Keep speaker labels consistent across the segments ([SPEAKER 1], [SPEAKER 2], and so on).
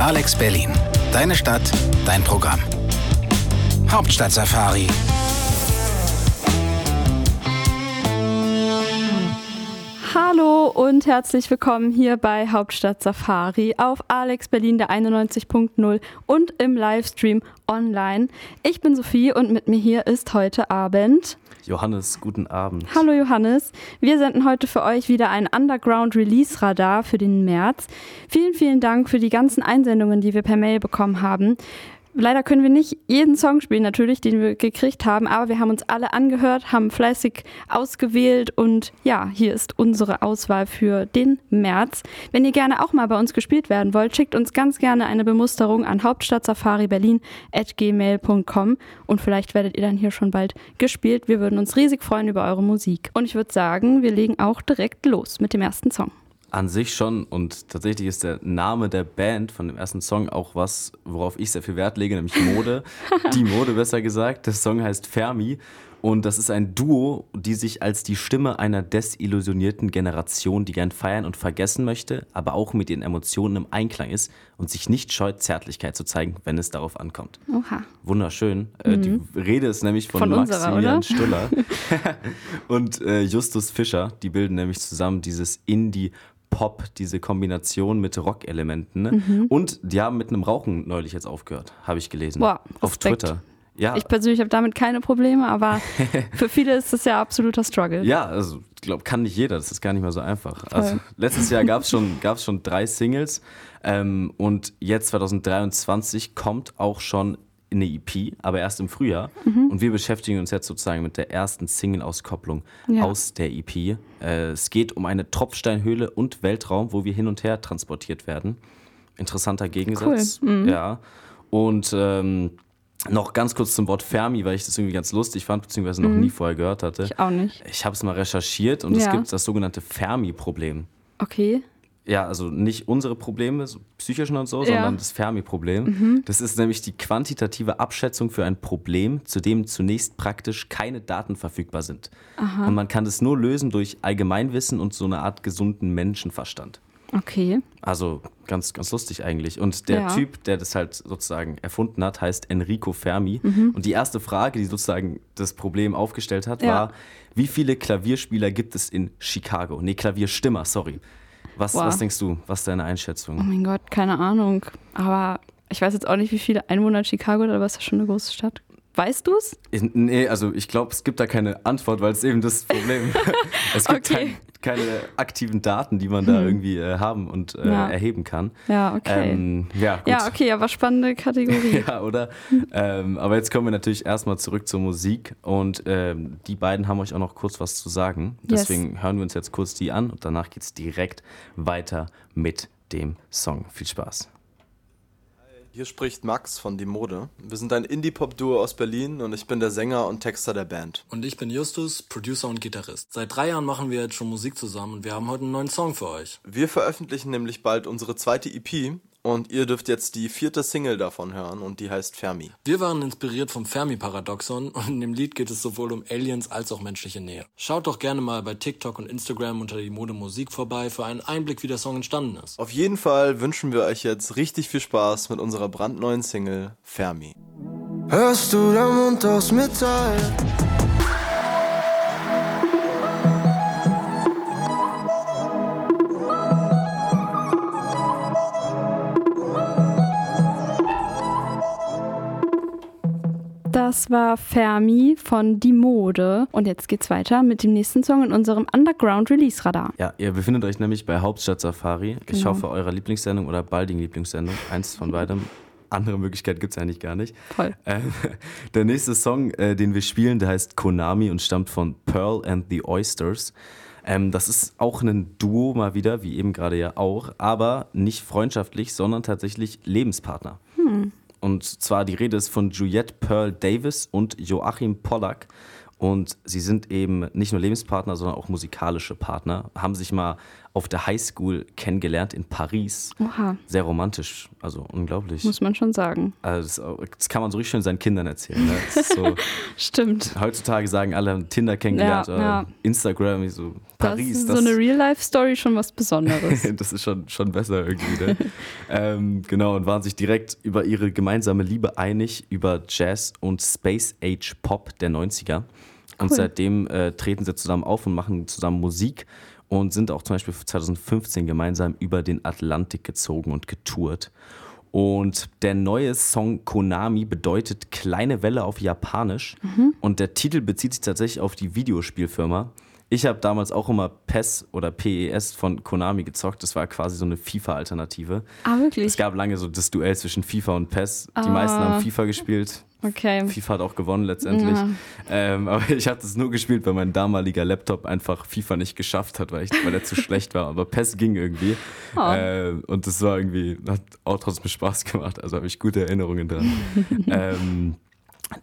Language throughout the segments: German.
[SPEAKER 1] Alex Berlin. Deine Stadt, dein Programm. Hauptstadt-Safari.
[SPEAKER 2] Hallo und herzlich willkommen hier bei Hauptstadt Safari auf Alex Berlin der 91.0 und im Livestream online. Ich bin Sophie und mit mir hier ist heute Abend
[SPEAKER 3] Johannes, guten Abend.
[SPEAKER 2] Hallo Johannes. Wir senden heute für euch wieder ein Underground Release Radar für den März. Vielen, vielen Dank für die ganzen Einsendungen, die wir per Mail bekommen haben. Leider können wir nicht jeden Song spielen, natürlich, den wir gekriegt haben, aber wir haben uns alle angehört, haben fleißig ausgewählt und ja, hier ist unsere Auswahl für den März. Wenn ihr gerne auch mal bei uns gespielt werden wollt, schickt uns ganz gerne eine Bemusterung an hauptstadtsafariberlin.gmail.com und vielleicht werdet ihr dann hier schon bald gespielt. Wir würden uns riesig freuen über eure Musik. Und ich würde sagen, wir legen auch direkt los mit dem ersten Song.
[SPEAKER 3] An sich schon und tatsächlich ist der Name der Band von dem ersten Song auch was, worauf ich sehr viel Wert lege, nämlich Mode. die Mode besser gesagt. Der Song heißt Fermi und das ist ein Duo, die sich als die Stimme einer desillusionierten Generation, die gern feiern und vergessen möchte, aber auch mit ihren Emotionen im Einklang ist und sich nicht scheut, Zärtlichkeit zu zeigen, wenn es darauf ankommt.
[SPEAKER 2] Oha.
[SPEAKER 3] Wunderschön. Äh, mhm. Die Rede ist nämlich von, von Maximilian Stuller und äh, Justus Fischer. Die bilden nämlich zusammen dieses Indie- Pop, diese Kombination mit Rock-Elementen. Ne? Mhm. Und die haben mit einem Rauchen neulich jetzt aufgehört, habe ich gelesen.
[SPEAKER 2] Boah,
[SPEAKER 3] auf Twitter.
[SPEAKER 2] Ja. Ich persönlich habe damit keine Probleme, aber für viele ist das ja absoluter Struggle.
[SPEAKER 3] Ja, also ich glaube, kann nicht jeder, das ist gar nicht mal so einfach. Also letztes Jahr gab es schon, gab's schon drei Singles ähm, und jetzt 2023 kommt auch schon eine EP, aber erst im Frühjahr. Mhm. Und wir beschäftigen uns jetzt sozusagen mit der ersten Single-Auskopplung ja. aus der EP. Äh, es geht um eine Tropfsteinhöhle und Weltraum, wo wir hin und her transportiert werden. Interessanter Gegensatz. Cool. Mhm. Ja. Und ähm, noch ganz kurz zum Wort Fermi, weil ich das irgendwie ganz lustig fand, beziehungsweise noch mhm. nie vorher gehört hatte.
[SPEAKER 2] Ich auch nicht.
[SPEAKER 3] Ich habe es mal recherchiert und ja. es gibt das sogenannte Fermi-Problem.
[SPEAKER 2] Okay
[SPEAKER 3] ja, also nicht unsere Probleme, so psychischen und so, ja. sondern das Fermi-Problem. Mhm. Das ist nämlich die quantitative Abschätzung für ein Problem, zu dem zunächst praktisch keine Daten verfügbar sind. Aha. Und man kann das nur lösen durch Allgemeinwissen und so eine Art gesunden Menschenverstand.
[SPEAKER 2] Okay.
[SPEAKER 3] Also ganz, ganz lustig eigentlich. Und der ja. Typ, der das halt sozusagen erfunden hat, heißt Enrico Fermi. Mhm. Und die erste Frage, die sozusagen das Problem aufgestellt hat, ja. war, wie viele Klavierspieler gibt es in Chicago? Nee, Klavierstimmer, sorry. Was, was denkst du? Was ist deine Einschätzung?
[SPEAKER 2] Oh mein Gott, keine Ahnung. Aber ich weiß jetzt auch nicht, wie viele Einwohner Chicago hat, aber es ist ja schon eine große Stadt. Weißt du es?
[SPEAKER 3] Nee, also ich glaube, es gibt da keine Antwort, weil es eben das Problem Es gibt okay. Kein, keine aktiven Daten, die man da hm. irgendwie äh, haben und äh, ja. erheben kann.
[SPEAKER 2] Ja, okay. Ähm,
[SPEAKER 3] ja, gut.
[SPEAKER 2] ja, okay, aber spannende Kategorie.
[SPEAKER 3] ja, oder? ähm, aber jetzt kommen wir natürlich erstmal zurück zur Musik und ähm, die beiden haben euch auch noch kurz was zu sagen. Deswegen yes. hören wir uns jetzt kurz die an und danach geht es direkt weiter mit dem Song. Viel Spaß.
[SPEAKER 4] Hier spricht Max von Die Mode. Wir sind ein Indie-Pop-Duo aus Berlin und ich bin der Sänger und Texter der Band.
[SPEAKER 5] Und ich bin Justus, Producer und Gitarrist. Seit drei Jahren machen wir jetzt schon Musik zusammen und wir haben heute einen neuen Song für euch.
[SPEAKER 4] Wir veröffentlichen nämlich bald unsere zweite EP und ihr dürft jetzt die vierte Single davon hören und die heißt Fermi.
[SPEAKER 5] Wir waren inspiriert vom Fermi-Paradoxon und in dem Lied geht es sowohl um Aliens als auch menschliche Nähe. Schaut doch gerne mal bei TikTok und Instagram unter die Mode Musik vorbei für einen Einblick, wie der Song entstanden ist.
[SPEAKER 4] Auf jeden Fall wünschen wir euch jetzt richtig viel Spaß mit unserer brandneuen Single Fermi. Hörst du der Mund aus Metall?
[SPEAKER 2] Das war Fermi von Die Mode. Und jetzt geht's weiter mit dem nächsten Song in unserem Underground Release Radar.
[SPEAKER 3] Ja, ihr befindet euch nämlich bei Hauptstadt Safari. Ich genau. hoffe, eurer Lieblingssendung oder baldigen Lieblingssendung. Eins von beidem. Andere Möglichkeit gibt es eigentlich gar nicht.
[SPEAKER 2] Toll.
[SPEAKER 3] Äh, der nächste Song, äh, den wir spielen, der heißt Konami und stammt von Pearl and the Oysters. Ähm, das ist auch ein Duo mal wieder, wie eben gerade ja auch, aber nicht freundschaftlich, sondern tatsächlich Lebenspartner. Hm. Und zwar die Rede ist von Juliette Pearl Davis und Joachim Pollack. Und sie sind eben nicht nur Lebenspartner, sondern auch musikalische Partner, haben sich mal auf der Highschool kennengelernt in Paris.
[SPEAKER 2] Oha.
[SPEAKER 3] Sehr romantisch, also unglaublich.
[SPEAKER 2] Muss man schon sagen.
[SPEAKER 3] Also das, das kann man so richtig schön seinen Kindern erzählen. Ne? So,
[SPEAKER 2] Stimmt.
[SPEAKER 3] heutzutage sagen alle Tinder kennengelernt
[SPEAKER 2] Ja,
[SPEAKER 3] oder
[SPEAKER 2] ja.
[SPEAKER 3] Instagram, so Paris.
[SPEAKER 2] das ist so eine Real-Life-Story schon was Besonderes.
[SPEAKER 3] das ist schon, schon besser irgendwie. Ne? ähm, genau, und waren sich direkt über ihre gemeinsame Liebe einig, über Jazz und Space Age Pop der 90er. Und
[SPEAKER 2] Cool.
[SPEAKER 3] seitdem äh, treten sie zusammen auf und machen zusammen Musik und sind auch zum Beispiel 2015 gemeinsam über den Atlantik gezogen und getourt. Und der neue Song Konami bedeutet kleine Welle auf Japanisch. Und der Titel bezieht sich tatsächlich auf die Videospielfirma. Ich habe damals auch immer PES oder PES von Konami gezockt. Das war quasi so eine FIFA-Alternative.
[SPEAKER 2] ah, wirklich?
[SPEAKER 3] Es gab lange so das Duell zwischen FIFA und PES. Die
[SPEAKER 2] Ah.
[SPEAKER 3] meisten haben FIFA gespielt.
[SPEAKER 2] Okay.
[SPEAKER 3] FIFA hat auch gewonnen letztendlich.
[SPEAKER 2] Ja.
[SPEAKER 3] Ähm, aber ich habe das nur gespielt, weil mein damaliger Laptop einfach FIFA nicht geschafft hat, weil, ich, weil er zu schlecht war. Aber PES ging irgendwie.
[SPEAKER 2] Oh.
[SPEAKER 3] Äh, und das war irgendwie, hat auch trotzdem Spaß gemacht. Also habe ich gute Erinnerungen dran. ähm,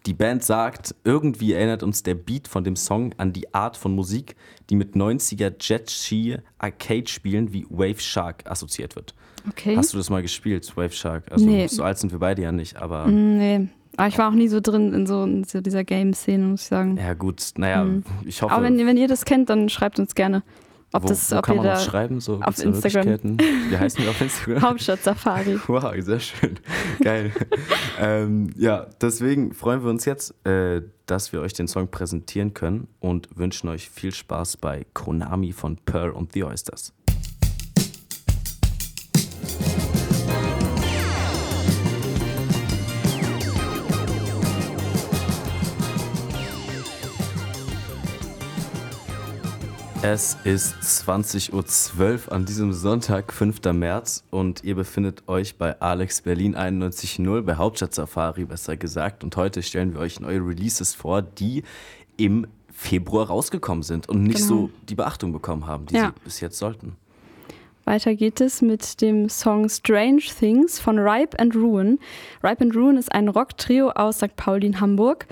[SPEAKER 3] die Band sagt, irgendwie erinnert uns der Beat von dem Song an die Art von Musik, die mit 90er Jet-Ski Arcade-Spielen wie Wave Shark assoziiert wird.
[SPEAKER 2] Okay.
[SPEAKER 3] Hast du das mal gespielt, Wave Shark? Also
[SPEAKER 2] Nee.
[SPEAKER 3] so alt sind wir beide ja nicht, aber
[SPEAKER 2] Nee. Aber ich war auch nie so drin in so, in so dieser Game-Szene, muss ich sagen.
[SPEAKER 3] ja gut, naja, ich hoffe.
[SPEAKER 2] Aber wenn, wenn ihr das kennt, dann schreibt uns gerne, ob,
[SPEAKER 3] wo,
[SPEAKER 2] das,
[SPEAKER 3] wo
[SPEAKER 2] ob
[SPEAKER 3] kann
[SPEAKER 2] ihr
[SPEAKER 3] man
[SPEAKER 2] da
[SPEAKER 3] uns schreiben? So,
[SPEAKER 2] auf Instagram.
[SPEAKER 3] Wie heißen wir auf Instagram?
[SPEAKER 2] Hauptstadt Safari.
[SPEAKER 3] Wow, sehr schön. Geil. ähm, ja, deswegen freuen wir uns jetzt, äh, dass wir euch den Song präsentieren können und wünschen euch viel Spaß bei Konami von Pearl und The Oysters. Es ist 20.12 Uhr an diesem Sonntag, 5. März, und ihr befindet euch bei Alex Berlin 91.0, bei Hauptstadt Safari besser gesagt. Und heute stellen wir euch neue Releases vor, die im Februar rausgekommen sind und nicht
[SPEAKER 2] Genau.
[SPEAKER 3] so die Beachtung bekommen haben, die
[SPEAKER 2] Ja.
[SPEAKER 3] sie bis jetzt sollten.
[SPEAKER 2] Weiter geht es mit dem Song Strange Things von Ripe and Ruin. Ripe and Ruin ist ein Rock-Trio aus St. Pauli in Hamburg.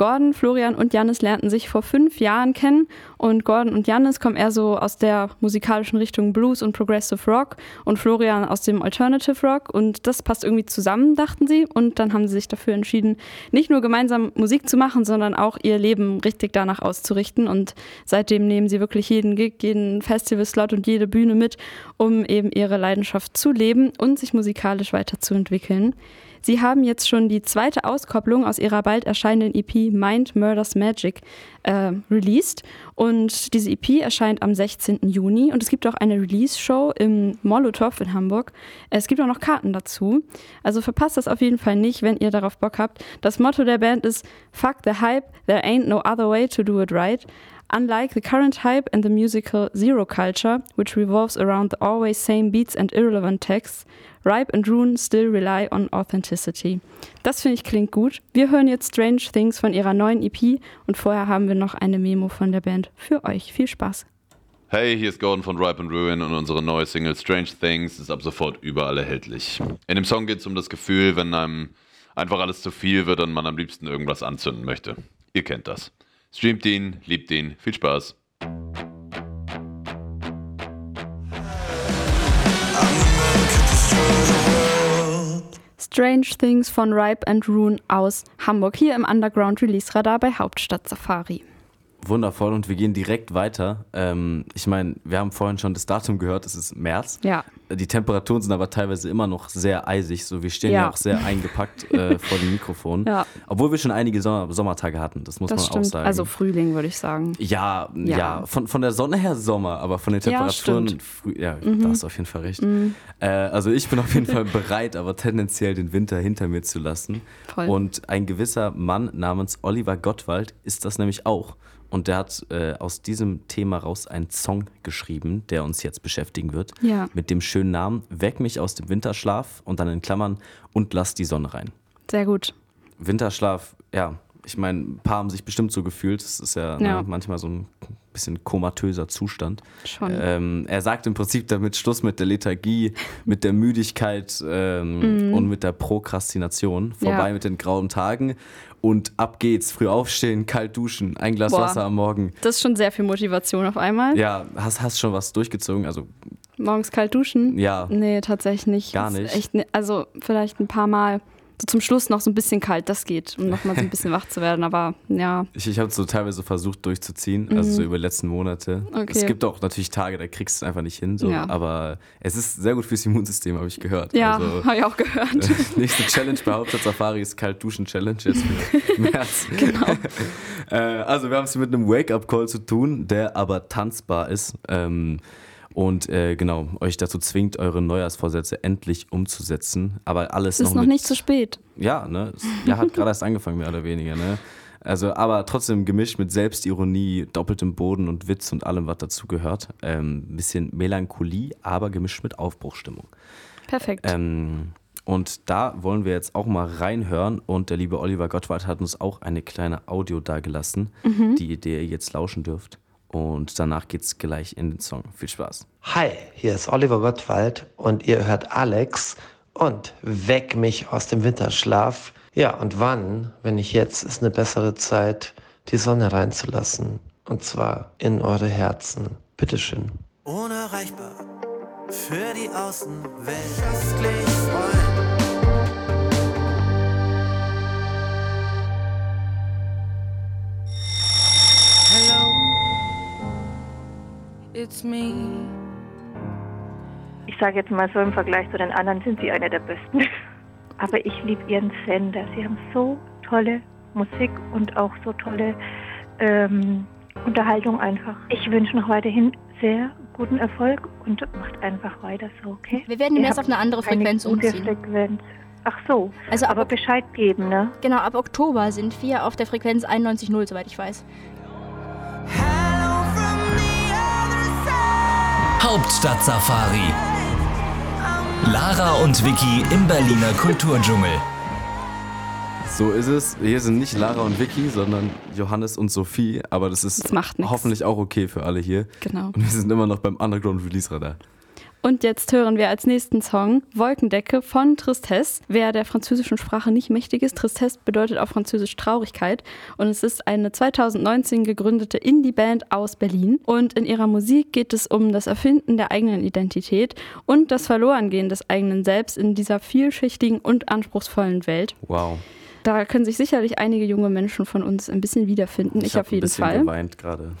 [SPEAKER 2] Gordon, Florian und Jannis lernten sich vor fünf Jahren kennen und Gordon und Jannis kommen eher so aus der musikalischen Richtung Blues und Progressive Rock und Florian aus dem Alternative Rock und das passt irgendwie zusammen, dachten sie und dann haben sie sich dafür entschieden, nicht nur gemeinsam Musik zu machen, sondern auch ihr Leben richtig danach auszurichten und seitdem nehmen sie wirklich jeden Gig, jeden Festivalslot und jede Bühne mit, um eben ihre Leidenschaft zu leben und sich musikalisch weiterzuentwickeln. Sie haben jetzt schon die zweite Auskopplung aus ihrer bald erscheinenden EP Mind Murders Magic äh, released. Und diese EP erscheint am 16. Juni. Und es gibt auch eine Release-Show im Molotow in Hamburg. Es gibt auch noch Karten dazu. Also verpasst das auf jeden Fall nicht, wenn ihr darauf Bock habt. Das Motto der Band ist Fuck the Hype, there ain't no other way to do it right. Unlike the current hype and the musical Zero Culture, which revolves around the always same beats and irrelevant texts, Ripe and Rune still rely on authenticity. Das finde ich klingt gut. Wir hören jetzt Strange Things von ihrer neuen EP und vorher haben wir noch eine Memo von der Band für euch. Viel Spaß.
[SPEAKER 6] Hey, hier ist Gordon von Ripe and Ruin und unsere neue Single Strange Things ist ab sofort überall erhältlich. In dem Song geht es um das Gefühl, wenn einem einfach alles zu viel wird und man am liebsten irgendwas anzünden möchte. Ihr kennt das. Streamt ihn, liebt ihn, viel Spaß.
[SPEAKER 2] Strange Things von Ripe and Rune aus Hamburg, hier im Underground Release Radar bei Hauptstadt Safari.
[SPEAKER 3] Wundervoll und wir gehen direkt weiter. Ähm, ich meine, wir haben vorhin schon das Datum gehört, es ist März.
[SPEAKER 2] Ja.
[SPEAKER 3] Die Temperaturen sind aber teilweise immer noch sehr eisig, so wir stehen ja,
[SPEAKER 2] Ja.
[SPEAKER 3] auch sehr eingepackt äh, vor dem Mikrofon.
[SPEAKER 2] Ja.
[SPEAKER 3] Obwohl wir schon einige Sommer Sommertage hatten, das muss
[SPEAKER 2] Das
[SPEAKER 3] man auch
[SPEAKER 2] stimmt.
[SPEAKER 3] sagen.
[SPEAKER 2] Also Frühling, würde ich sagen.
[SPEAKER 3] ja, ja,
[SPEAKER 2] Ja.
[SPEAKER 3] von, von der Sonne her Sommer, aber von den
[SPEAKER 2] Ja,
[SPEAKER 3] Temperaturen,
[SPEAKER 2] stimmt.
[SPEAKER 3] früh, ja, da hast du auf jeden Fall recht. Äh, also ich bin auf jeden Fall bereit, aber tendenziell den Winter hinter mir zu lassen.
[SPEAKER 2] Voll.
[SPEAKER 3] Und ein gewisser Mann namens Oliver Gottwald ist das nämlich auch. Und der hat äh, aus diesem Thema raus einen Song geschrieben, der uns jetzt beschäftigen wird.
[SPEAKER 2] Ja.
[SPEAKER 3] Mit dem schönen Namen Weck mich aus dem Winterschlaf und dann in Klammern und lass die Sonne rein.
[SPEAKER 2] Sehr gut.
[SPEAKER 3] Winterschlaf, ja, ich meine, ein paar haben sich bestimmt so gefühlt. Das ist ja,
[SPEAKER 2] Ja.
[SPEAKER 3] Ne, manchmal so ein bisschen komatöser Zustand.
[SPEAKER 2] Schon.
[SPEAKER 3] Ähm, er sagt im Prinzip damit Schluss mit der Lethargie, mit der Müdigkeit ähm, und mit der Prokrastination. Vorbei
[SPEAKER 2] Ja.
[SPEAKER 3] mit den grauen Tagen und ab geht's. Früh aufstehen, kalt duschen, ein Glas
[SPEAKER 2] Boah.
[SPEAKER 3] Wasser am Morgen.
[SPEAKER 2] Das ist schon sehr viel Motivation auf einmal.
[SPEAKER 3] Ja, hast, hast schon was durchgezogen? Also,
[SPEAKER 2] Morgens kalt duschen?
[SPEAKER 3] ja.
[SPEAKER 2] Nee, tatsächlich nicht.
[SPEAKER 3] Gar nicht?
[SPEAKER 2] Echt, ne- also vielleicht ein paar Mal. So zum Schluss noch so ein bisschen kalt, das geht, um nochmal so ein bisschen wach zu werden. Aber ja,
[SPEAKER 3] Ich, ich habe so teilweise versucht durchzuziehen, also so über die letzten Monate.
[SPEAKER 2] Mhm. Okay.
[SPEAKER 3] Es gibt auch natürlich Tage, da kriegst du es einfach nicht hin, so,
[SPEAKER 2] Ja.
[SPEAKER 3] aber es ist sehr gut fürs Immunsystem, habe ich gehört.
[SPEAKER 2] ja,
[SPEAKER 3] Also,
[SPEAKER 2] habe ich auch gehört.
[SPEAKER 3] nächste Challenge bei Hauptstadt Safari ist Kalt Duschen Challenge jetzt für März.
[SPEAKER 2] genau.
[SPEAKER 3] äh, also wir haben es mit einem Wake-up-Call zu tun, der aber tanzbar ist. Ähm, und äh, genau, euch dazu zwingt, eure Neujahrsvorsätze endlich umzusetzen. Aber alles
[SPEAKER 2] Es ist noch
[SPEAKER 3] mit,
[SPEAKER 2] nicht zu spät.
[SPEAKER 3] Ja, ne? Ja, hat gerade erst angefangen, mehr oder weniger, ne? Also, aber trotzdem gemischt mit Selbstironie, doppeltem Boden und Witz und allem, was dazu gehört. Ähm, ein bisschen Melancholie, aber gemischt mit Aufbruchstimmung.
[SPEAKER 2] Perfekt.
[SPEAKER 3] Ähm, und da wollen wir jetzt auch mal reinhören. Und der liebe Oliver Gottwald hat uns auch eine kleine Audio dagelassen, die, die ihr jetzt lauschen dürft. Und danach geht's gleich in den Song. Viel Spaß.
[SPEAKER 7] Hi, hier ist Oliver Gottwald und ihr hört Alex und Weck mich aus dem Winterschlaf. Ja, und wann, wenn nicht jetzt, ist eine bessere Zeit, die Sonne reinzulassen. Und zwar in eure Herzen. Bitteschön.
[SPEAKER 8] unerreichbar für die Außenwelt. Köstlich freuen.
[SPEAKER 9] Ich sage jetzt mal so, im Vergleich zu den anderen sind sie eine der besten. Aber ich liebe ihren Sender. Sie haben so tolle Musik und auch so tolle ähm, Unterhaltung einfach. Ich wünsche noch weiterhin sehr guten Erfolg und macht einfach weiter so, okay?
[SPEAKER 10] Wir werden demnächst
[SPEAKER 9] habt
[SPEAKER 10] auf eine andere
[SPEAKER 9] eine
[SPEAKER 10] Frequenz
[SPEAKER 9] gute
[SPEAKER 10] umziehen.
[SPEAKER 9] Frequenz. Ach so,
[SPEAKER 10] Also ab,
[SPEAKER 9] aber Bescheid geben, ne?
[SPEAKER 10] genau, ab Oktober sind wir auf der Frequenz 91.0, soweit ich weiß.
[SPEAKER 8] Side.
[SPEAKER 11] Hauptstadt Safari. Lara und Vicky im Berliner Kulturdschungel.
[SPEAKER 3] So ist es. Hier sind nicht Lara und Vicky, sondern Johannes und Sophie. Aber das ist
[SPEAKER 2] Das
[SPEAKER 3] hoffentlich auch okay für alle hier.
[SPEAKER 2] Genau.
[SPEAKER 3] Und wir sind immer noch beim Underground Release Radar.
[SPEAKER 2] Und jetzt hören wir als nächsten Song Wolkendecke von Tristesse. Wer der französischen Sprache nicht mächtig ist, Tristesse bedeutet auf Französisch Traurigkeit. Und es ist eine 2019 gegründete Indie-Band aus Berlin. Und in ihrer Musik geht es um das Erfinden der eigenen Identität und das Verlorengehen des eigenen Selbst in dieser vielschichtigen und anspruchsvollen Welt.
[SPEAKER 3] Wow.
[SPEAKER 2] Da können sich sicherlich einige junge Menschen von uns ein bisschen wiederfinden. Ich,
[SPEAKER 3] hab
[SPEAKER 2] auf jeden
[SPEAKER 3] ein bisschen
[SPEAKER 2] Fall.
[SPEAKER 3] geweint gerade.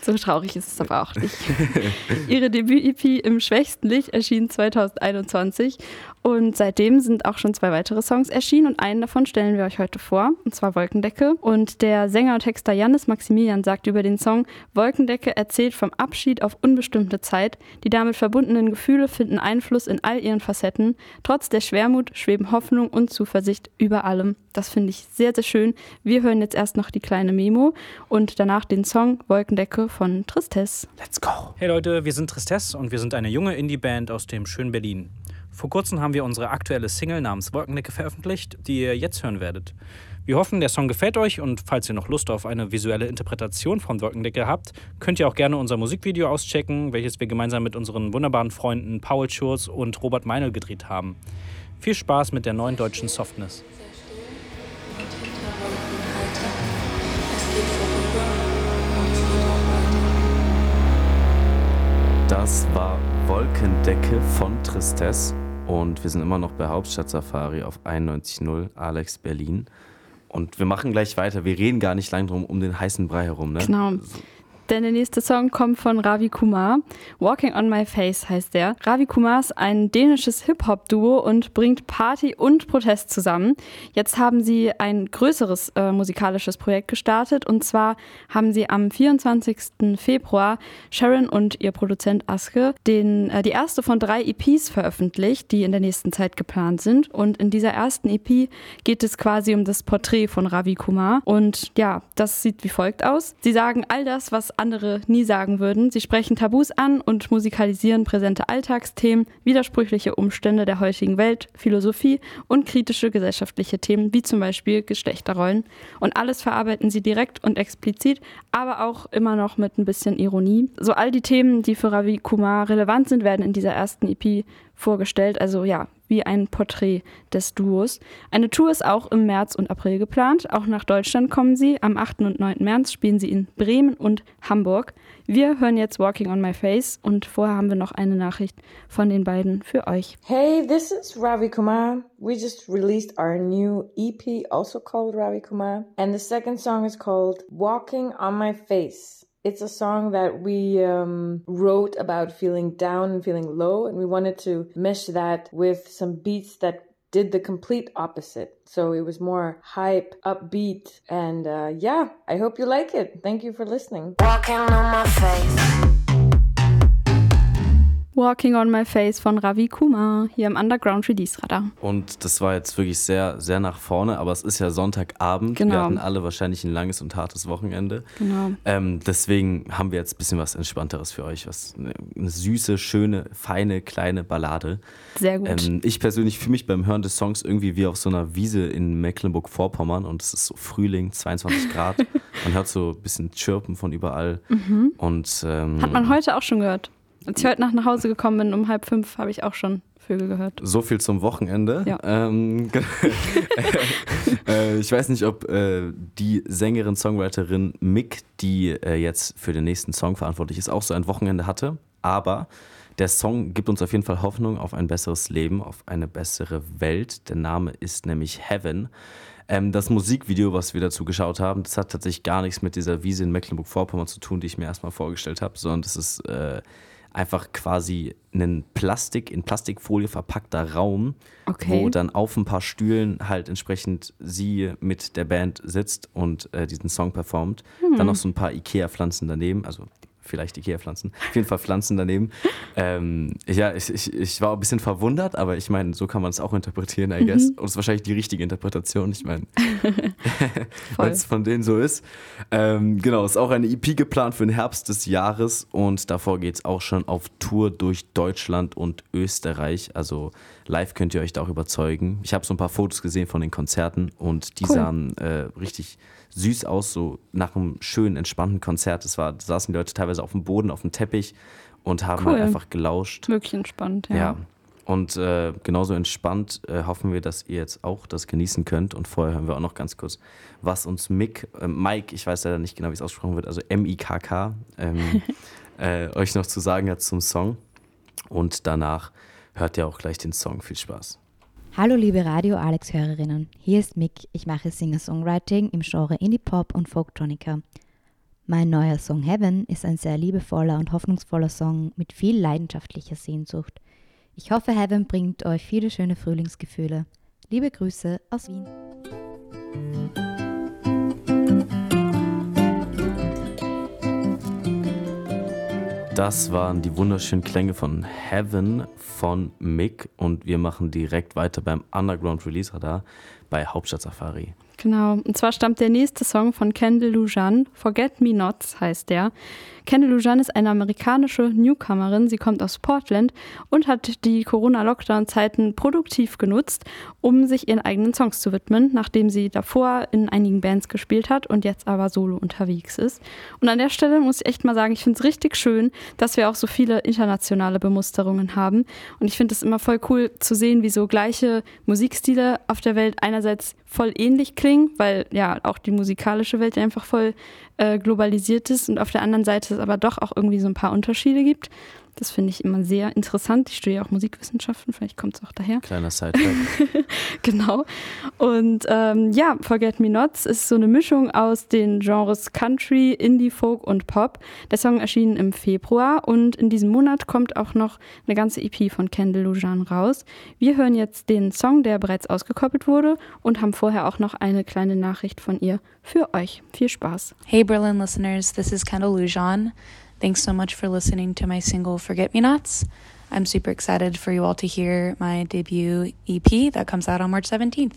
[SPEAKER 2] So traurig ist es aber auch nicht. Ihre Debüt-EP im schwächsten Licht erschien 2021 und seitdem sind auch schon zwei weitere Songs erschienen und einen davon stellen wir euch heute vor, und zwar Wolkendecke. Und der Sänger und Texter Jannis Maximilian sagt über den Song, Wolkendecke erzählt vom Abschied auf unbestimmte Zeit. Die damit verbundenen Gefühle finden Einfluss in all ihren Facetten. Trotz der Schwermut schweben Hoffnung und Zuversicht über allem. Das finde ich sehr, sehr schön. Wir hören jetzt erst noch die kleine Memo und danach den Song Wolkendecke von Tristesse.
[SPEAKER 3] Let's go.
[SPEAKER 12] Hey Leute, wir sind Tristesse und wir sind eine junge Indie-Band aus dem schönen Berlin. Vor kurzem haben wir unsere aktuelle Single namens Wolkendecke veröffentlicht, die ihr jetzt hören werdet. Wir hoffen, der Song gefällt euch und falls ihr noch Lust auf eine visuelle Interpretation von Wolkendecke habt, könnt ihr auch gerne unser Musikvideo auschecken, welches wir gemeinsam mit unseren wunderbaren Freunden Paul Schurz und Robert Meinl gedreht haben. Viel Spaß mit der neuen deutschen Softness.
[SPEAKER 3] Das war Wolkendecke von Tristesse. Und wir sind immer noch bei Hauptstadt Safari auf 91.0 Alex Berlin. Und wir machen gleich weiter. Wir reden gar nicht lang drum um den heißen Brei herum. Ne?
[SPEAKER 2] Genau. Denn der nächste Song kommt von Ravi Kumar. Walking on My Face heißt der. Ravi Kumar ist ein dänisches Hip-Hop-Duo und bringt Party und Protest zusammen. Jetzt haben sie ein größeres äh, musikalisches Projekt gestartet und zwar haben sie am 24. Februar Sharon und ihr Produzent Aske den, äh, die erste von drei EPs veröffentlicht, die in der nächsten Zeit geplant sind. Und in dieser ersten EP geht es quasi um das Porträt von Ravi Kumar. Und ja, das sieht wie folgt aus. Sie sagen all das, was andere nie sagen würden. Sie sprechen Tabus an und musikalisieren präsente Alltagsthemen, widersprüchliche Umstände der heutigen Welt, Philosophie und kritische gesellschaftliche Themen wie zum Beispiel Geschlechterrollen. Und alles verarbeiten sie direkt und explizit, aber auch immer noch mit ein bisschen Ironie. So all die Themen, die für Ravi Kumar relevant sind, werden in dieser ersten EP vorgestellt. Also ja, wie ein Porträt des Duos. Eine Tour ist auch im März und April geplant. Auch nach Deutschland kommen sie. Am 8. und 9. März spielen sie in Bremen und Hamburg. Wir hören jetzt Walking on My Face und vorher haben wir noch eine Nachricht von den beiden für euch.
[SPEAKER 13] Hey, this is Ravi Kumar. We just released our new EP, also called Ravi Kumar. And the second song is called Walking on My Face. It's a song that we um, wrote about feeling down and feeling low, and we wanted to mesh that with some beats that did the complete opposite. So it was more hype, upbeat, and uh, yeah, I hope you like it. Thank you for listening.
[SPEAKER 8] Walking on my face.
[SPEAKER 2] Walking on My Face von Ravi Kumar hier im Underground Release Radar.
[SPEAKER 3] Und das war jetzt wirklich sehr, sehr nach vorne, aber es ist ja Sonntagabend.
[SPEAKER 2] Genau.
[SPEAKER 3] Wir hatten alle wahrscheinlich ein langes und hartes Wochenende.
[SPEAKER 2] Genau.
[SPEAKER 3] Ähm, deswegen haben wir jetzt ein bisschen was Entspannteres für euch. Was, eine, eine süße, schöne, feine, kleine Ballade.
[SPEAKER 2] Sehr gut.
[SPEAKER 3] Ähm, ich persönlich fühle mich beim Hören des Songs irgendwie wie auf so einer Wiese in Mecklenburg-Vorpommern und es ist so Frühling, 22 Grad. Man hört so ein bisschen Chirpen von überall.
[SPEAKER 2] Mhm.
[SPEAKER 3] Und, ähm,
[SPEAKER 2] Hat man heute auch schon gehört. Als ich heute Nacht nach Hause gekommen bin, um halb fünf, habe ich auch schon Vögel gehört.
[SPEAKER 3] So viel zum Wochenende.
[SPEAKER 2] Ja.
[SPEAKER 3] Ähm, äh, ich weiß nicht, ob äh, die Sängerin, Songwriterin Mick, die äh, jetzt für den nächsten Song verantwortlich ist, auch so ein Wochenende hatte. Aber der Song gibt uns auf jeden Fall Hoffnung auf ein besseres Leben, auf eine bessere Welt. Der Name ist nämlich Heaven. Ähm, das Musikvideo, was wir dazu geschaut haben, das hat tatsächlich gar nichts mit dieser Wiese in Mecklenburg-Vorpommern zu tun, die ich mir erstmal vorgestellt habe, sondern das ist äh, einfach quasi ein Plastik, in Plastikfolie verpackter Raum,
[SPEAKER 2] Okay.
[SPEAKER 3] wo dann auf ein paar Stühlen halt entsprechend sie mit der Band sitzt und äh, diesen Song performt.
[SPEAKER 2] Hm.
[SPEAKER 3] Dann noch so ein paar Ikea-Pflanzen daneben, also vielleicht Ikea-Pflanzen, auf jeden Fall Pflanzen daneben. Ähm, ja, ich, ich, ich war ein bisschen verwundert, aber ich meine, so kann man es auch interpretieren, I guess.
[SPEAKER 2] Mhm.
[SPEAKER 3] Und es ist wahrscheinlich die richtige Interpretation, ich meine, wenn es von denen so ist. Ähm, genau, ist auch eine EP geplant für den Herbst des Jahres und davor geht es auch schon auf Tour durch Deutschland und Österreich. Also live könnt ihr euch da auch überzeugen. Ich habe so ein paar Fotos gesehen von den Konzerten und die
[SPEAKER 2] Cool.
[SPEAKER 3] sahen äh, richtig süß aus, so nach einem schönen, entspannten Konzert. Es war, da saßen die Leute teilweise auf dem Boden, auf dem Teppich und haben
[SPEAKER 2] Cool.
[SPEAKER 3] halt einfach gelauscht.
[SPEAKER 2] Wirklich entspannt, ja.
[SPEAKER 3] Ja. Und äh, genauso entspannt äh, hoffen wir, dass ihr jetzt auch das genießen könnt. Und vorher hören wir auch noch ganz kurz, was uns Mick, äh, Mike, ich weiß leider nicht genau, wie es ausgesprochen wird, also M-I-K-K, ähm, äh, euch noch zu sagen hat zum Song. Und danach hört ihr auch gleich den Song. Viel Spaß.
[SPEAKER 14] Hallo liebe Radio Alex Hörerinnen, hier ist Mick. Ich mache Singer-Songwriting im Genre Indie Pop und Folktronica. Mein neuer Song Heaven ist ein sehr liebevoller und hoffnungsvoller Song mit viel leidenschaftlicher Sehnsucht. Ich hoffe, Heaven bringt euch viele schöne Frühlingsgefühle. Liebe Grüße aus Wien.
[SPEAKER 3] Das waren die wunderschönen Klänge von Heaven von Mick und wir machen direkt weiter beim Underground Release Radar bei Hauptstadt Safari.
[SPEAKER 2] Genau, und zwar stammt der nächste Song von Kendall Lujan, Forget Me Nots heißt der. Kendall Lujan ist eine amerikanische Newcomerin, sie kommt aus Portland und hat die Corona-Lockdown-Zeiten produktiv genutzt, um sich ihren eigenen Songs zu widmen, nachdem sie davor in einigen Bands gespielt hat und jetzt aber solo unterwegs ist. Und an der Stelle muss ich echt mal sagen, ich finde es richtig schön, dass wir auch so viele internationale Bemusterungen haben. Und ich finde es immer voll cool zu sehen, wie so gleiche Musikstile auf der Welt einerseits voll ähnlich klingen, weil ja auch die musikalische Welt einfach voll äh, globalisiert ist und auf der anderen Seite es aber doch auch irgendwie so ein paar Unterschiede gibt. Das finde ich immer sehr interessant. Ich studiere auch Musikwissenschaften, vielleicht kommt es auch daher.
[SPEAKER 3] Kleiner Sidetrack.
[SPEAKER 2] genau. Und ähm, ja, Forget Me Nots ist so eine Mischung aus den Genres Country, Indie, Folk und Pop. Der Song erschien im Februar und in diesem Monat kommt auch noch eine ganze EP von Kendall Lujan raus. Wir hören jetzt den Song, der bereits ausgekoppelt wurde und haben vorher auch noch eine kleine Nachricht von ihr für euch. Viel Spaß.
[SPEAKER 15] Hey Berlin listeners, this is Kendall Lujan. Thanks so much for listening to my single Forget Me Nots. I'm super excited for you all to hear my debut EP that comes out on March 17th.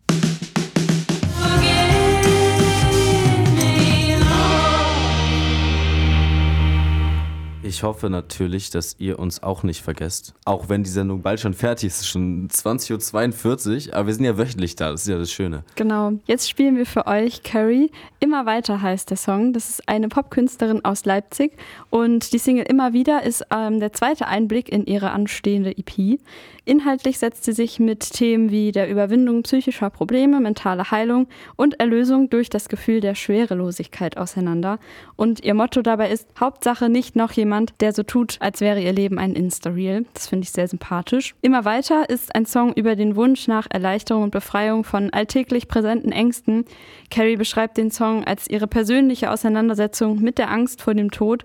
[SPEAKER 3] Ich hoffe natürlich, dass ihr uns auch nicht vergesst. Auch wenn die Sendung bald schon fertig ist, schon 20.42 Uhr, aber wir sind ja wöchentlich da, das ist ja das Schöne.
[SPEAKER 2] Genau. Jetzt spielen wir für euch Carrie. Immer weiter heißt der Song. Das ist eine Popkünstlerin aus Leipzig und die Single Immer wieder ist ähm, der zweite Einblick in ihre anstehende EP. Inhaltlich setzt sie sich mit Themen wie der Überwindung psychischer Probleme, mentale Heilung und Erlösung durch das Gefühl der Schwerelosigkeit auseinander. Und ihr Motto dabei ist, Hauptsache nicht noch jemand, der so tut, als wäre ihr Leben ein Insta-Reel. Das finde ich sehr sympathisch. Immer weiter ist ein Song über den Wunsch nach Erleichterung und Befreiung von alltäglich präsenten Ängsten. Carrie beschreibt den Song als ihre persönliche Auseinandersetzung mit der Angst vor dem Tod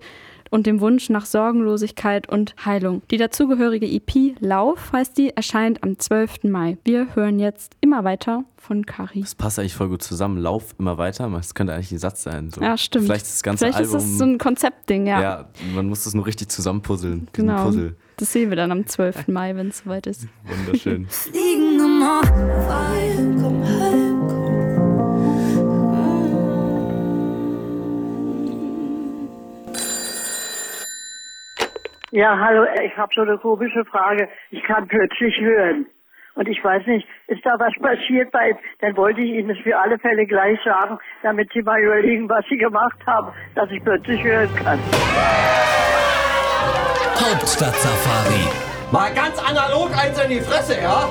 [SPEAKER 2] und dem Wunsch nach Sorgenlosigkeit und Heilung. Die dazugehörige EP Lauf heißt die, erscheint am 12. Mai. Wir hören jetzt immer weiter von Kari.
[SPEAKER 3] Das passt eigentlich voll gut zusammen. Lauf immer weiter. Das könnte eigentlich ein Satz sein. So.
[SPEAKER 2] Ja, stimmt.
[SPEAKER 3] Vielleicht ist das ganze
[SPEAKER 2] Vielleicht
[SPEAKER 3] Album.
[SPEAKER 2] ist das so ein Konzeptding, ja.
[SPEAKER 3] Ja, man muss das nur richtig zusammenpuzzeln. diesen
[SPEAKER 2] genau.
[SPEAKER 3] Puzzle.
[SPEAKER 2] Das sehen wir dann am 12. Mai, wenn es soweit ist.
[SPEAKER 3] Wunderschön.
[SPEAKER 8] Liegen immer weil, komm
[SPEAKER 16] Ja, hallo, ich habe so eine komische Frage. Ich kann plötzlich hören. Und ich weiß nicht, ist da was passiert bei, dann wollte ich Ihnen das für alle Fälle gleich sagen, damit Sie mal überlegen, was Sie gemacht haben, dass ich plötzlich hören kann.
[SPEAKER 11] Hauptstadt-Safari.
[SPEAKER 17] Mal ganz analog eins in die Fresse, ja?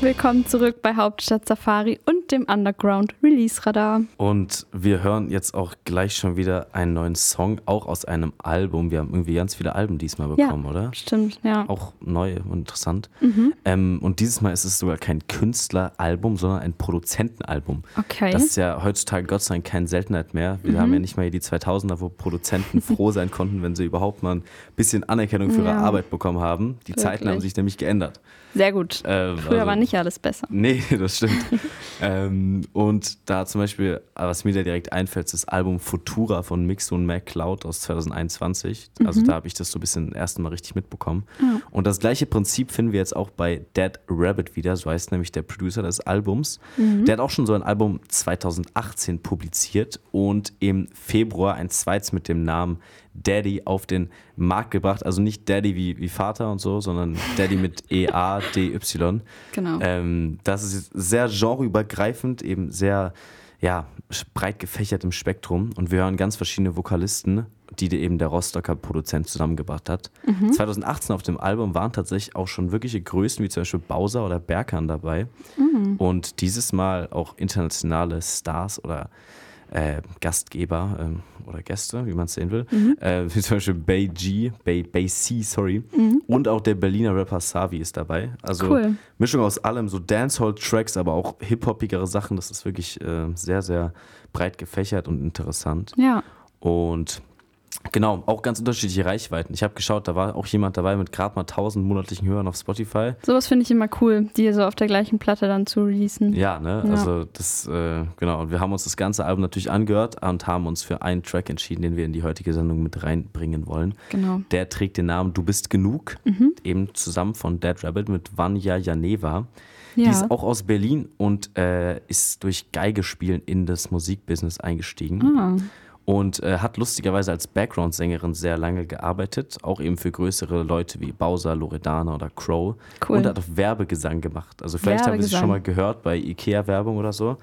[SPEAKER 2] Willkommen zurück bei Hauptstadt Safari und dem Underground Release Radar.
[SPEAKER 3] Und wir hören jetzt auch gleich schon wieder einen neuen Song, auch aus einem Album. Wir haben irgendwie ganz viele Alben diesmal bekommen,
[SPEAKER 2] ja,
[SPEAKER 3] oder?
[SPEAKER 2] Stimmt, ja.
[SPEAKER 3] Auch neu und interessant.
[SPEAKER 2] Mhm.
[SPEAKER 3] Ähm, und dieses Mal ist es sogar kein Künstleralbum, sondern ein Produzentenalbum.
[SPEAKER 2] Okay.
[SPEAKER 3] Das ist ja heutzutage Gott sei Dank keine Seltenheit mehr. Wir
[SPEAKER 2] Mhm.
[SPEAKER 3] haben ja nicht mal hier die 2000er, wo Produzenten froh sein konnten, wenn sie überhaupt mal ein bisschen Anerkennung für ihre
[SPEAKER 2] Ja.
[SPEAKER 3] Arbeit bekommen haben. Die Zeiten
[SPEAKER 2] Wirklich.
[SPEAKER 3] haben sich nämlich geändert.
[SPEAKER 2] Sehr gut.
[SPEAKER 3] Ähm,
[SPEAKER 2] Früher
[SPEAKER 3] also-
[SPEAKER 2] war nicht alles besser.
[SPEAKER 3] Nee, das stimmt. ähm, und da zum Beispiel, was mir da direkt einfällt, ist das Album Futura von Mix und MacLeod aus 2021. Also
[SPEAKER 2] Mhm.
[SPEAKER 3] da habe ich das so ein bisschen erst Mal richtig mitbekommen.
[SPEAKER 2] Ja.
[SPEAKER 3] Und das gleiche Prinzip finden wir jetzt auch bei Dead Rabbit wieder, so heißt nämlich der Producer des Albums.
[SPEAKER 2] Mhm.
[SPEAKER 3] Der hat auch schon so ein Album 2018 publiziert und im Februar ein zweites mit dem Namen Daddy auf den Markt gebracht. Also nicht Daddy wie, wie Vater und so, sondern Daddy mit E-A-D-Y.
[SPEAKER 2] Genau.
[SPEAKER 3] Ähm, das ist sehr genreübergreifend, eben sehr ja, breit gefächert im Spektrum. Und wir hören ganz verschiedene Vokalisten, die eben der Rostocker Produzent zusammengebracht hat.
[SPEAKER 2] Mhm.
[SPEAKER 3] 2018 auf dem Album waren tatsächlich auch schon wirkliche Größen wie zum Beispiel Bowser oder Berkan dabei.
[SPEAKER 2] Mhm.
[SPEAKER 3] Und dieses Mal auch internationale Stars oder äh, Gastgeber ähm, oder Gäste, wie man es sehen will.
[SPEAKER 2] Mhm.
[SPEAKER 3] Äh, wie zum Beispiel Bay G, Bay, Bay C, sorry.
[SPEAKER 2] Mhm.
[SPEAKER 3] Und auch der Berliner Rapper Savi ist dabei. Also
[SPEAKER 2] Cool.
[SPEAKER 3] Mischung aus allem, so Dancehall-Tracks, aber auch hip-hopigere Sachen. Das ist wirklich äh, sehr, sehr breit gefächert und interessant.
[SPEAKER 2] Ja.
[SPEAKER 3] Und genau, auch ganz unterschiedliche Reichweiten. Ich habe geschaut, da war auch jemand dabei mit gerade mal 1000 monatlichen Hörern auf Spotify.
[SPEAKER 2] Sowas finde ich immer cool, die so auf der gleichen Platte dann zu releasen.
[SPEAKER 3] Ja, ne?
[SPEAKER 2] Ja.
[SPEAKER 3] Also das, äh, genau. Und wir haben uns das ganze Album natürlich angehört und haben uns für einen Track entschieden, den wir in die heutige Sendung mit reinbringen wollen.
[SPEAKER 2] Genau.
[SPEAKER 3] Der trägt den Namen Du bist genug,
[SPEAKER 2] Mhm.
[SPEAKER 3] eben zusammen von Dead Rabbit mit Vanya Janeva. Die
[SPEAKER 2] Ja.
[SPEAKER 3] ist auch aus Berlin und äh, ist durch Geigespielen in das Musikbusiness eingestiegen.
[SPEAKER 2] Ah.
[SPEAKER 3] Und äh, hat lustigerweise als Background-Sängerin sehr lange gearbeitet, auch eben für größere Leute wie Bowser, Loredana oder Crow.
[SPEAKER 2] Cool.
[SPEAKER 3] Und hat auch Werbegesang gemacht. Also vielleicht haben wir sie schon mal gehört bei Ikea-Werbung oder so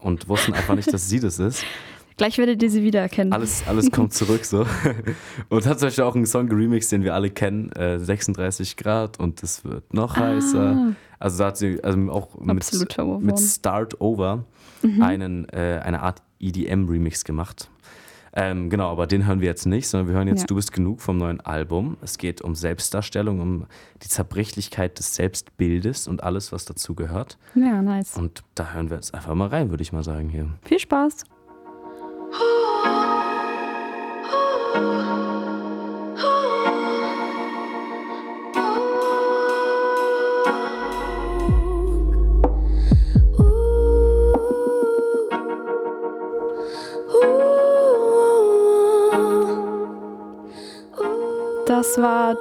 [SPEAKER 3] und wussten einfach nicht, dass sie das ist.
[SPEAKER 2] Gleich werdet ihr sie wiedererkennen.
[SPEAKER 3] Alles, alles kommt zurück so. Und hat zum Beispiel auch einen Song geremixed, den wir alle kennen, äh, 36 Grad und es wird noch
[SPEAKER 2] Ah.
[SPEAKER 3] heißer. Also da hat sie also auch mit, mit Start Over
[SPEAKER 2] Mhm.
[SPEAKER 3] einen, äh, eine Art EDM-Remix gemacht. Ähm, genau, aber den hören wir jetzt nicht, sondern wir hören jetzt
[SPEAKER 2] Ja.
[SPEAKER 3] Du bist genug vom neuen Album. Es geht um Selbstdarstellung, um die Zerbrechlichkeit des Selbstbildes und alles, was dazu gehört.
[SPEAKER 2] Ja, nice.
[SPEAKER 3] Und da hören wir jetzt einfach mal rein, würde ich mal sagen hier.
[SPEAKER 2] Viel Spaß.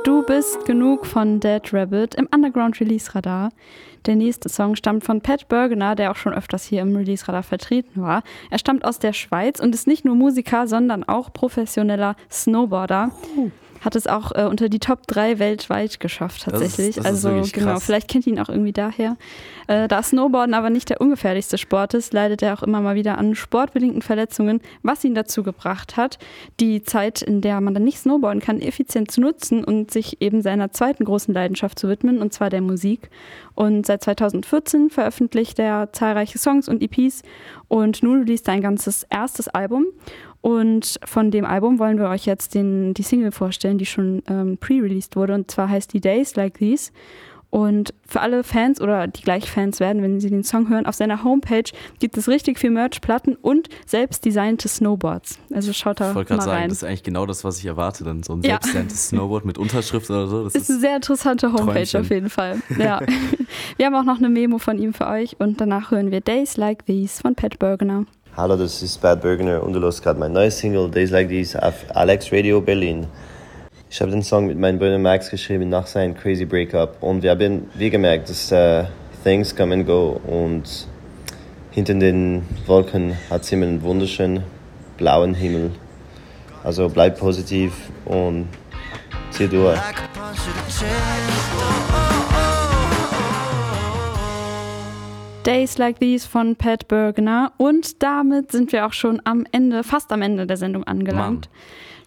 [SPEAKER 2] Du bist genug von Dead Rabbit im Underground Release Radar. Der nächste Song stammt von Pat Bergener, der auch schon öfters hier im Release Radar vertreten war. Er stammt aus der Schweiz und ist nicht nur Musiker, sondern auch professioneller Snowboarder. Uh hat es auch äh, unter die Top 3 weltweit geschafft tatsächlich.
[SPEAKER 3] Das ist, das
[SPEAKER 2] also genau,
[SPEAKER 3] krass.
[SPEAKER 2] vielleicht kennt ihr ihn auch irgendwie daher. Äh, da Snowboarden aber nicht der ungefährlichste Sport ist, leidet er auch immer mal wieder an sportbedingten Verletzungen, was ihn dazu gebracht hat, die Zeit, in der man dann nicht snowboarden kann, effizient zu nutzen und sich eben seiner zweiten großen Leidenschaft zu widmen, und zwar der Musik. Und seit 2014 veröffentlicht er zahlreiche Songs und EPs und nun released er ein ganzes erstes Album. Und von dem Album wollen wir euch jetzt den, die Single vorstellen, die schon ähm, pre-released wurde. Und zwar heißt die Days Like These. Und für alle Fans oder die gleich Fans werden, wenn sie den Song hören, auf seiner Homepage gibt es richtig viel Merch-Platten und selbst designte Snowboards. Also schaut da
[SPEAKER 3] Ich wollte
[SPEAKER 2] mal
[SPEAKER 3] gerade sagen,
[SPEAKER 2] rein.
[SPEAKER 3] das ist eigentlich genau das, was ich erwarte. Dann so ein
[SPEAKER 2] Ja.
[SPEAKER 3] selbsterntes Snowboard mit Unterschrift oder so. Das
[SPEAKER 2] ist eine sehr interessante Homepage
[SPEAKER 3] Träumchen.
[SPEAKER 2] auf jeden Fall. Ja. wir haben auch noch eine Memo von ihm für euch und danach hören wir Days Like These von Pat Bergener.
[SPEAKER 18] Hallo, das ist Bad Bergener und du hörst gerade mein neues Single Days Like These auf Alex Radio Berlin. Ich habe den Song mit meinem Bruder Max geschrieben nach seinem Crazy Breakup und wir haben wie gemerkt, dass äh, Things come and go und hinter den Wolken hat es immer einen wunderschönen blauen Himmel. Also bleib positiv und zieh durch.
[SPEAKER 2] Days Like These von Pat Bergener. Und damit sind wir auch schon am Ende, fast am Ende der Sendung angelangt.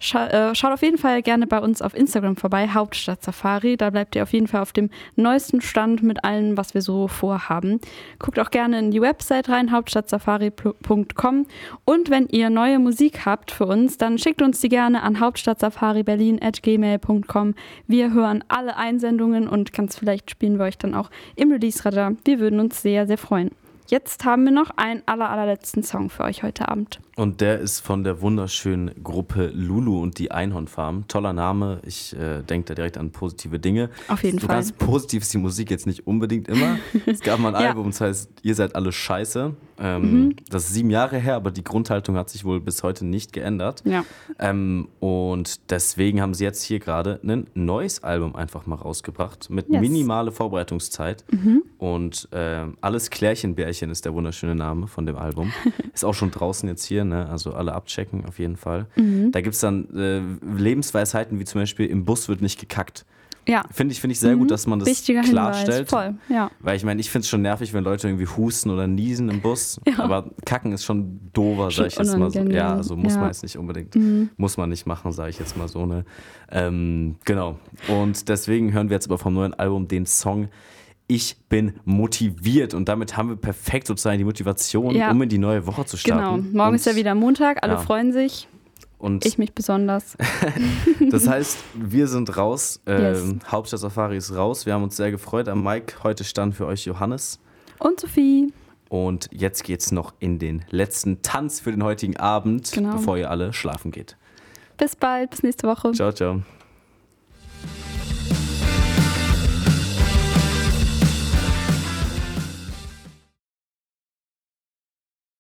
[SPEAKER 2] Scha äh, schaut auf jeden Fall gerne bei uns auf Instagram vorbei, Hauptstadt Safari. Da bleibt ihr auf jeden Fall auf dem neuesten Stand mit allem, was wir so vorhaben. Guckt auch gerne in die Website rein, hauptstadtsafari.com. Und wenn ihr neue Musik habt für uns, dann schickt uns die gerne an hauptstadtsafariberlin.gmail.com. Wir hören alle Einsendungen und ganz vielleicht spielen wir euch dann auch im Release-Radar. Wir würden uns sehr, sehr freuen. Jetzt haben wir noch einen aller, allerletzten Song für euch heute Abend.
[SPEAKER 3] Und der ist von der wunderschönen Gruppe Lulu und die Einhornfarm. Toller Name. Ich äh, denke da direkt an positive Dinge.
[SPEAKER 2] Auf jeden
[SPEAKER 3] so
[SPEAKER 2] Fall.
[SPEAKER 3] ganz positiv ist die Musik jetzt nicht unbedingt immer. es gab mal ein
[SPEAKER 2] Ja.
[SPEAKER 3] Album, das heißt Ihr seid alle scheiße. Ähm,
[SPEAKER 2] Mhm.
[SPEAKER 3] Das ist sieben Jahre her, aber die Grundhaltung hat sich wohl bis heute nicht geändert.
[SPEAKER 2] Ja.
[SPEAKER 3] Ähm, und deswegen haben sie jetzt hier gerade ein neues Album einfach mal rausgebracht mit
[SPEAKER 2] Yes.
[SPEAKER 3] minimale Vorbereitungszeit.
[SPEAKER 2] Mhm.
[SPEAKER 3] Und ähm, Alles Klärchenbärchen ist der wunderschöne Name von dem Album. ist auch schon draußen jetzt hier, ne? also alle abchecken auf jeden Fall.
[SPEAKER 2] Mhm.
[SPEAKER 3] Da gibt es dann äh, Lebensweisheiten wie zum Beispiel, im Bus wird nicht gekackt.
[SPEAKER 2] Ja.
[SPEAKER 3] Finde ich, finde ich sehr
[SPEAKER 2] Mhm.
[SPEAKER 3] gut, dass man das
[SPEAKER 2] Wichtiger
[SPEAKER 3] klarstellt.
[SPEAKER 2] Hinweis, voll, ja.
[SPEAKER 3] Weil ich meine, ich finde es schon nervig, wenn Leute irgendwie husten oder niesen im Bus.
[SPEAKER 2] Ja.
[SPEAKER 3] Aber kacken ist schon dover,
[SPEAKER 2] Schon
[SPEAKER 3] sag ich jetzt mal so. Ja, also muss
[SPEAKER 2] ja.
[SPEAKER 3] man jetzt nicht unbedingt,
[SPEAKER 2] Mhm.
[SPEAKER 3] muss man nicht machen, sage ich jetzt mal so. Ne? Ähm, genau. Und deswegen hören wir jetzt aber vom neuen Album den Song Ich bin motiviert. Und damit haben wir perfekt sozusagen die Motivation,
[SPEAKER 2] Ja.
[SPEAKER 3] um in die neue Woche zu
[SPEAKER 2] Genau.
[SPEAKER 3] starten.
[SPEAKER 2] Morgen
[SPEAKER 3] Und-
[SPEAKER 2] ist ja wieder Montag, alle
[SPEAKER 3] ja.
[SPEAKER 2] freuen sich.
[SPEAKER 3] Und
[SPEAKER 2] Ich mich besonders.
[SPEAKER 3] das heißt, wir sind raus.
[SPEAKER 2] Yes.
[SPEAKER 3] Ähm, Hauptstadt Safari ist raus. Wir haben uns sehr gefreut. Am Mike heute stand für euch Johannes.
[SPEAKER 2] Und Sophie.
[SPEAKER 3] Und jetzt geht's noch in den letzten Tanz für den heutigen Abend,
[SPEAKER 2] Genau.
[SPEAKER 3] bevor ihr alle schlafen geht.
[SPEAKER 2] Bis bald, bis nächste Woche.
[SPEAKER 3] Ciao, ciao.